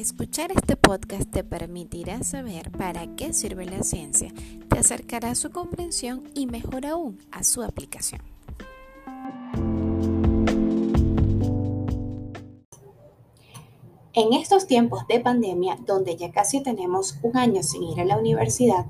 Escuchar este podcast te permitirá saber para qué sirve la ciencia, te acercará a su comprensión y mejor aún a su aplicación. En estos tiempos de pandemia, donde ya casi tenemos un año sin ir a la universidad,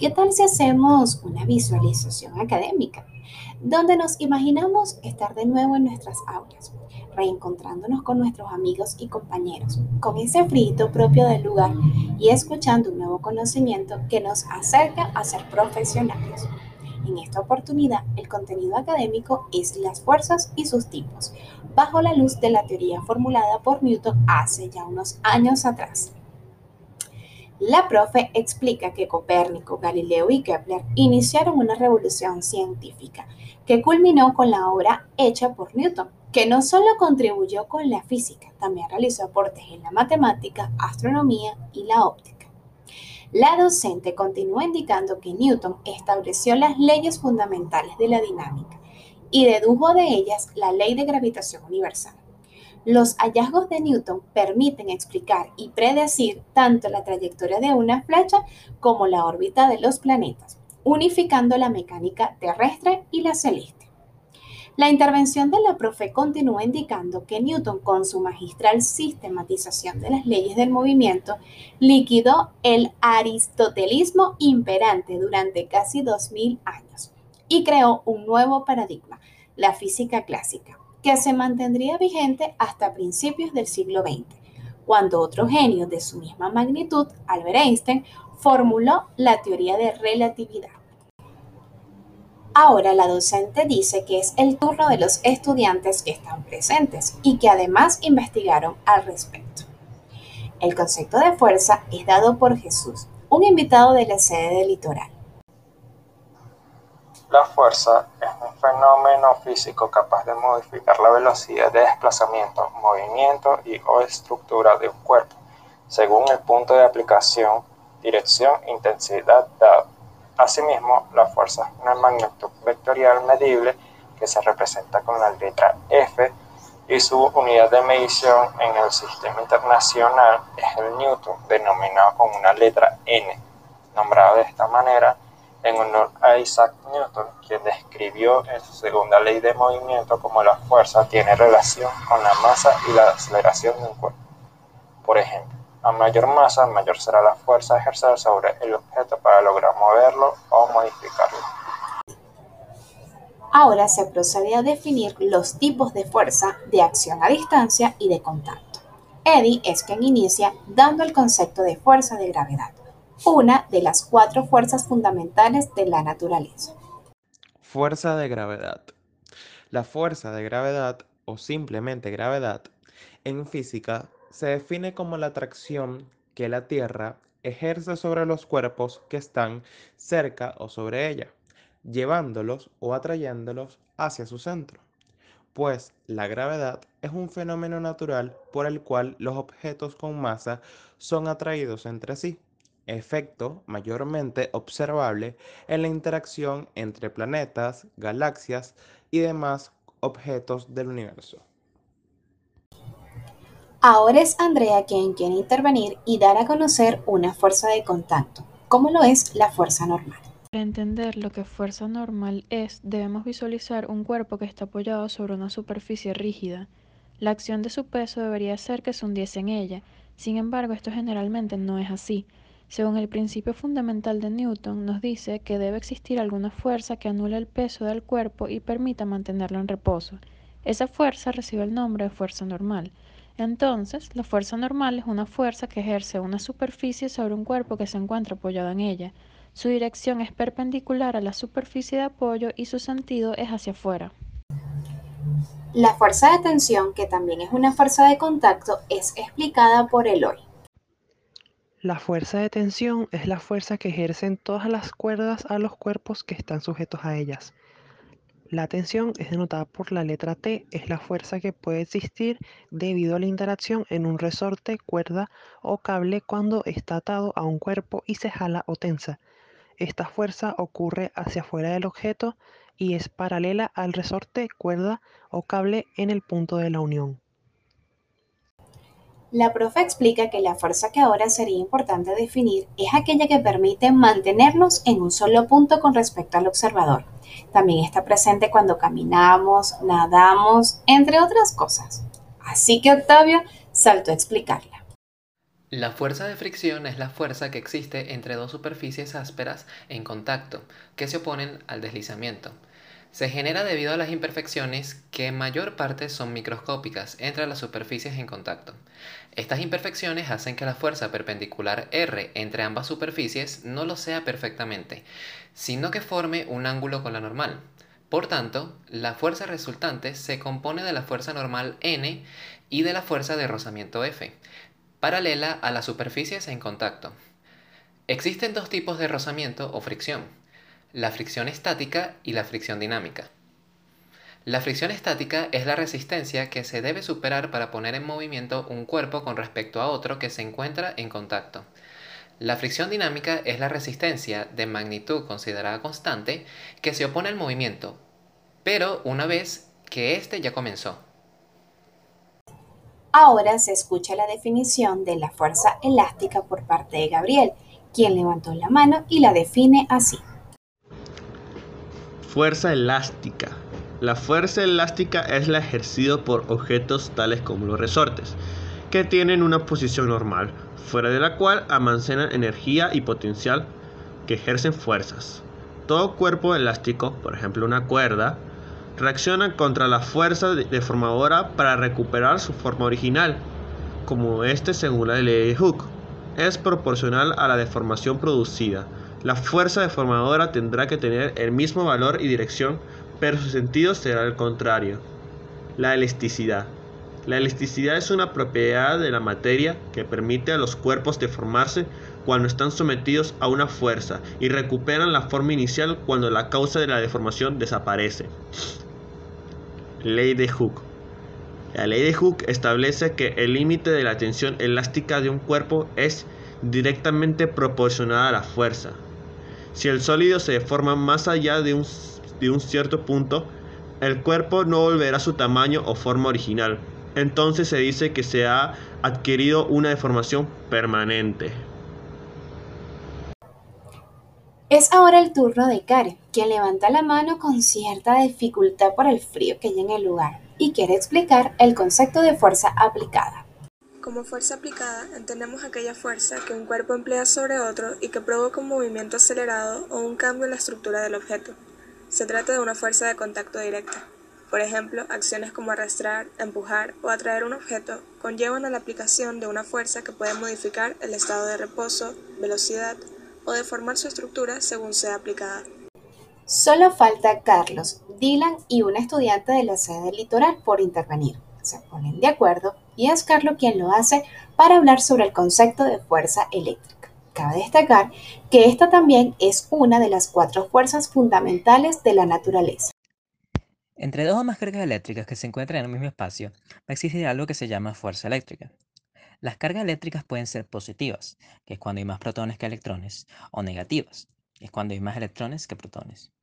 ¿qué tal si hacemos una visualización académica? Donde nos imaginamos estar de nuevo en nuestras aulas, reencontrándonos con nuestros amigos y compañeros, con ese frito propio del lugar y escuchando un nuevo conocimiento que nos acerca a ser profesionales. En esta oportunidad, el contenido académico es las fuerzas y sus tipos, bajo la luz de la teoría formulada por Newton hace ya unos años atrás. La profe explica que Copérnico, Galileo y Kepler iniciaron una revolución científica que culminó con la obra hecha por Newton, que no solo contribuyó con la física, también realizó aportes en la matemática, astronomía y la óptica. La docente continúa indicando que Newton estableció las leyes fundamentales de la dinámica y dedujo de ellas la ley de gravitación universal. Los hallazgos de Newton permiten explicar y predecir tanto la trayectoria de una flecha como la órbita de los planetas, unificando la mecánica terrestre y la celeste. La intervención de la profe continúa indicando que Newton, con su magistral sistematización de las leyes del movimiento, liquidó el aristotelismo imperante durante casi 2000 años y creó un nuevo paradigma, la física clásica, que se mantendría vigente hasta principios del siglo XX, cuando otro genio de su misma magnitud, Albert Einstein, formuló la teoría de relatividad. Ahora la docente dice que es el turno de los estudiantes que están presentes y que además investigaron al respecto. El concepto de fuerza es dado por Jesús, un invitado de la sede del litoral. La fuerza es un fenómeno físico capaz de modificar la velocidad de desplazamiento, movimiento y o estructura de un cuerpo, según el punto de aplicación, dirección, intensidad dado. Asimismo, la fuerza es una magnitud vectorial medible que se representa con la letra F y su unidad de medición en el sistema internacional es el newton, denominado con una letra N, nombrado de esta manera en honor Isaac Newton, quien describió en su segunda ley de movimiento como la fuerza tiene relación con la masa y la aceleración de un cuerpo. Por ejemplo, a mayor masa, mayor será la fuerza a ejercer sobre el objeto para lograr moverlo o modificarlo. Ahora se procede a definir los tipos de fuerza de acción a distancia y de contacto. Eddy es quien inicia dando el concepto de fuerza de gravedad, una de las cuatro fuerzas fundamentales de la naturaleza. Fuerza de gravedad. La fuerza de gravedad, o simplemente gravedad, en física se define como la atracción que la Tierra ejerce sobre los cuerpos que están cerca o sobre ella, llevándolos o atrayéndolos hacia su centro. Pues la gravedad es un fenómeno natural por el cual los objetos con masa son atraídos entre sí, efecto mayormente observable en la interacción entre planetas, galaxias y demás objetos del universo. Ahora es Andrea quien quiere intervenir y dar a conocer una fuerza de contacto, como lo es la fuerza normal. Para entender lo que fuerza normal es, debemos visualizar un cuerpo que está apoyado sobre una superficie rígida. La acción de su peso debería ser que se hundiese en ella, sin embargo esto generalmente no es así. Según el principio fundamental de Newton, nos dice que debe existir alguna fuerza que anule el peso del cuerpo y permita mantenerlo en reposo. Esa fuerza recibe el nombre de fuerza normal. Entonces, la fuerza normal es una fuerza que ejerce una superficie sobre un cuerpo que se encuentra apoyado en ella. Su dirección es perpendicular a la superficie de apoyo y su sentido es hacia afuera. La fuerza de tensión, que también es una fuerza de contacto, es explicada por Eloy. La fuerza de tensión es la fuerza que ejercen todas las cuerdas a los cuerpos que están sujetos a ellas. La tensión es denotada por la letra T, es la fuerza que puede existir debido a la interacción en un resorte, cuerda o cable cuando está atado a un cuerpo y se jala o tensa. Esta fuerza ocurre hacia afuera del objeto y es paralela al resorte, cuerda o cable en el punto de la unión. La profe explica que la fuerza que ahora sería importante definir es aquella que permite mantenernos en un solo punto con respecto al observador. También está presente cuando caminamos, nadamos, entre otras cosas. Así que Octavio saltó a explicarla. La fuerza de fricción es la fuerza que existe entre dos superficies ásperas en contacto, que se oponen al deslizamiento. Se genera debido a las imperfecciones que en mayor parte son microscópicas entre las superficies en contacto. Estas imperfecciones hacen que la fuerza perpendicular R entre ambas superficies no lo sea perfectamente, sino que forme un ángulo con la normal. Por tanto, la fuerza resultante se compone de la fuerza normal N y de la fuerza de rozamiento F, paralela a las superficies en contacto. Existen dos tipos de rozamiento o fricción la fricción estática y la fricción dinámica. La fricción estática es la resistencia que se debe superar para poner en movimiento un cuerpo con respecto a otro que se encuentra en contacto. La fricción dinámica es la resistencia de magnitud considerada constante que se opone al movimiento, pero una vez que éste ya comenzó. Ahora se escucha la definición de la fuerza elástica por parte de Gabriel, quien levantó la mano y la define así. Fuerza elástica. La fuerza elástica es la ejercida por objetos tales como los resortes, que tienen una posición normal, fuera de la cual almacenan energía y potencial que ejercen fuerzas. Todo cuerpo elástico, por ejemplo una cuerda, reacciona contra la fuerza deformadora para recuperar su forma original, como este según la ley de Hooke. Es proporcional a la deformación producida la fuerza deformadora tendrá que tener el mismo valor y dirección, pero su sentido será el contrario. La elasticidad. La elasticidad es una propiedad de la materia que permite a los cuerpos deformarse cuando están sometidos a una fuerza y recuperan la forma inicial cuando la causa de la deformación desaparece. Ley de Hooke. La ley de Hooke establece que el límite de la tensión elástica de un cuerpo es directamente proporcional a la fuerza. Si el sólido se deforma más allá de un, de un cierto punto, el cuerpo no volverá a su tamaño o forma original. Entonces se dice que se ha adquirido una deformación permanente. Es ahora el turno de Karen, quien levanta la mano con cierta dificultad por el frío que hay en el lugar y quiere explicar el concepto de fuerza aplicada. Como fuerza aplicada entendemos aquella fuerza que un cuerpo emplea sobre otro y que provoca un movimiento acelerado o un cambio en la estructura del objeto. Se trata de una fuerza de contacto directa. Por ejemplo, acciones como arrastrar, empujar o atraer un objeto conllevan a la aplicación de una fuerza que puede modificar el estado de reposo, velocidad o deformar su estructura según sea aplicada. Solo falta Carlos, Dylan y un estudiante de la sede litoral por intervenir se ponen de acuerdo y es Carlos quien lo hace para hablar sobre el concepto de fuerza eléctrica. Cabe destacar que esta también es una de las cuatro fuerzas fundamentales de la naturaleza. Entre dos o más cargas eléctricas que se encuentran en el mismo espacio, va a existir algo que se llama fuerza eléctrica. Las cargas eléctricas pueden ser positivas, que es cuando hay más protones que electrones, o negativas, que es cuando hay más electrones que protones.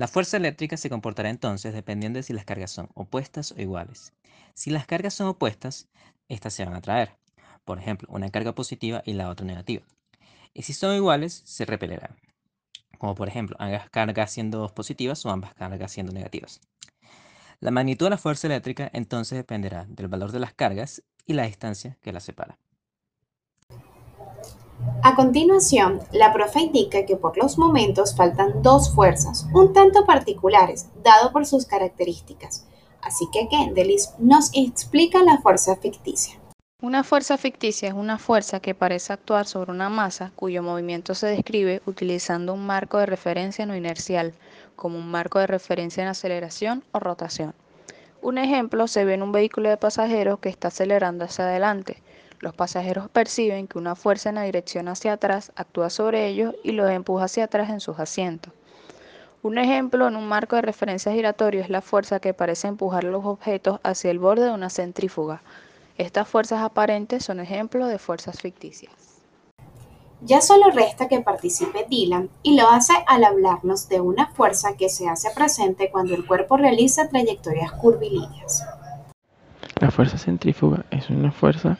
La fuerza eléctrica se comportará entonces dependiendo de si las cargas son opuestas o iguales. Si las cargas son opuestas, estas se van a atraer. Por ejemplo, una carga positiva y la otra negativa. Y si son iguales, se repelerán. Como por ejemplo, ambas cargas siendo positivas o ambas cargas siendo negativas. La magnitud de la fuerza eléctrica entonces dependerá del valor de las cargas y la distancia que las separa. A continuación, la profe indica que por los momentos faltan dos fuerzas, un tanto particulares, dado por sus características. Así que Gendelis nos explica la fuerza ficticia. Una fuerza ficticia es una fuerza que parece actuar sobre una masa cuyo movimiento se describe utilizando un marco de referencia no inercial, como un marco de referencia en aceleración o rotación. Un ejemplo se ve en un vehículo de pasajeros que está acelerando hacia adelante. Los pasajeros perciben que una fuerza en la dirección hacia atrás actúa sobre ellos y los empuja hacia atrás en sus asientos. Un ejemplo en un marco de referencia giratorio es la fuerza que parece empujar los objetos hacia el borde de una centrífuga. Estas fuerzas aparentes son ejemplos de fuerzas ficticias. Ya solo resta que participe Dylan y lo hace al hablarnos de una fuerza que se hace presente cuando el cuerpo realiza trayectorias curvilíneas. La fuerza centrífuga es una fuerza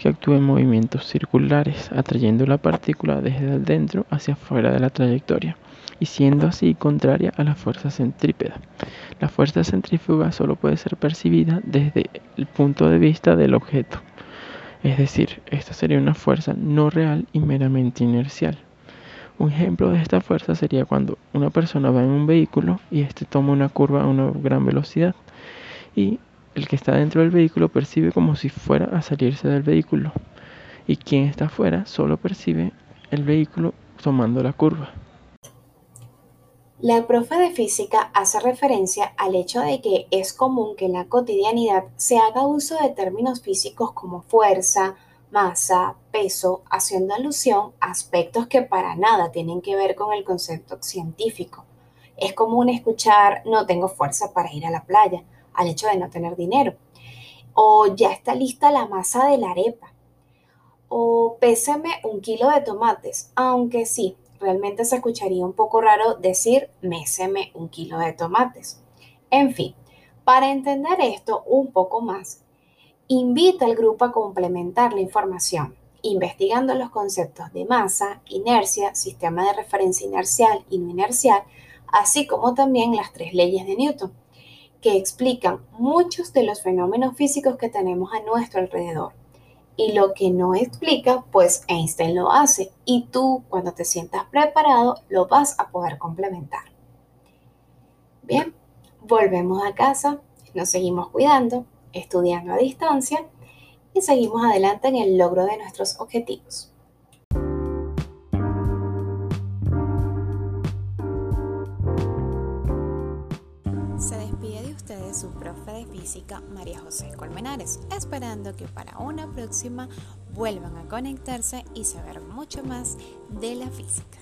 que actúa en movimientos circulares, atrayendo la partícula desde dentro hacia afuera de la trayectoria y siendo así contraria a la fuerza centrípeta. La fuerza centrífuga solo puede ser percibida desde el punto de vista del objeto, es decir, esta sería una fuerza no real y meramente inercial. Un ejemplo de esta fuerza sería cuando una persona va en un vehículo y este toma una curva a una gran velocidad y el que está dentro del vehículo percibe como si fuera a salirse del vehículo y quien está afuera solo percibe el vehículo tomando la curva. La profe de física hace referencia al hecho de que es común que en la cotidianidad se haga uso de términos físicos como fuerza, masa, peso, haciendo alusión a aspectos que para nada tienen que ver con el concepto científico. Es común escuchar no tengo fuerza para ir a la playa, al hecho de no tener dinero. O ya está lista la masa de la arepa. O péseme un kilo de tomates, aunque sí, realmente se escucharía un poco raro decir méseme un kilo de tomates. En fin, para entender esto un poco más, invita al grupo a complementar la información, investigando los conceptos de masa, inercia, sistema de referencia inercial y no inercial, así como también las tres leyes de Newton, que explican muchos de los fenómenos físicos que tenemos a nuestro alrededor. Y lo que no explica, pues Einstein lo hace y tú cuando te sientas preparado lo vas a poder complementar. Bien, volvemos a casa, nos seguimos cuidando, estudiando a distancia y seguimos adelante en el logro de nuestros objetivos. Profe de física María José Colmenares, esperando que para una próxima vuelvan a conectarse y saber mucho más de la física.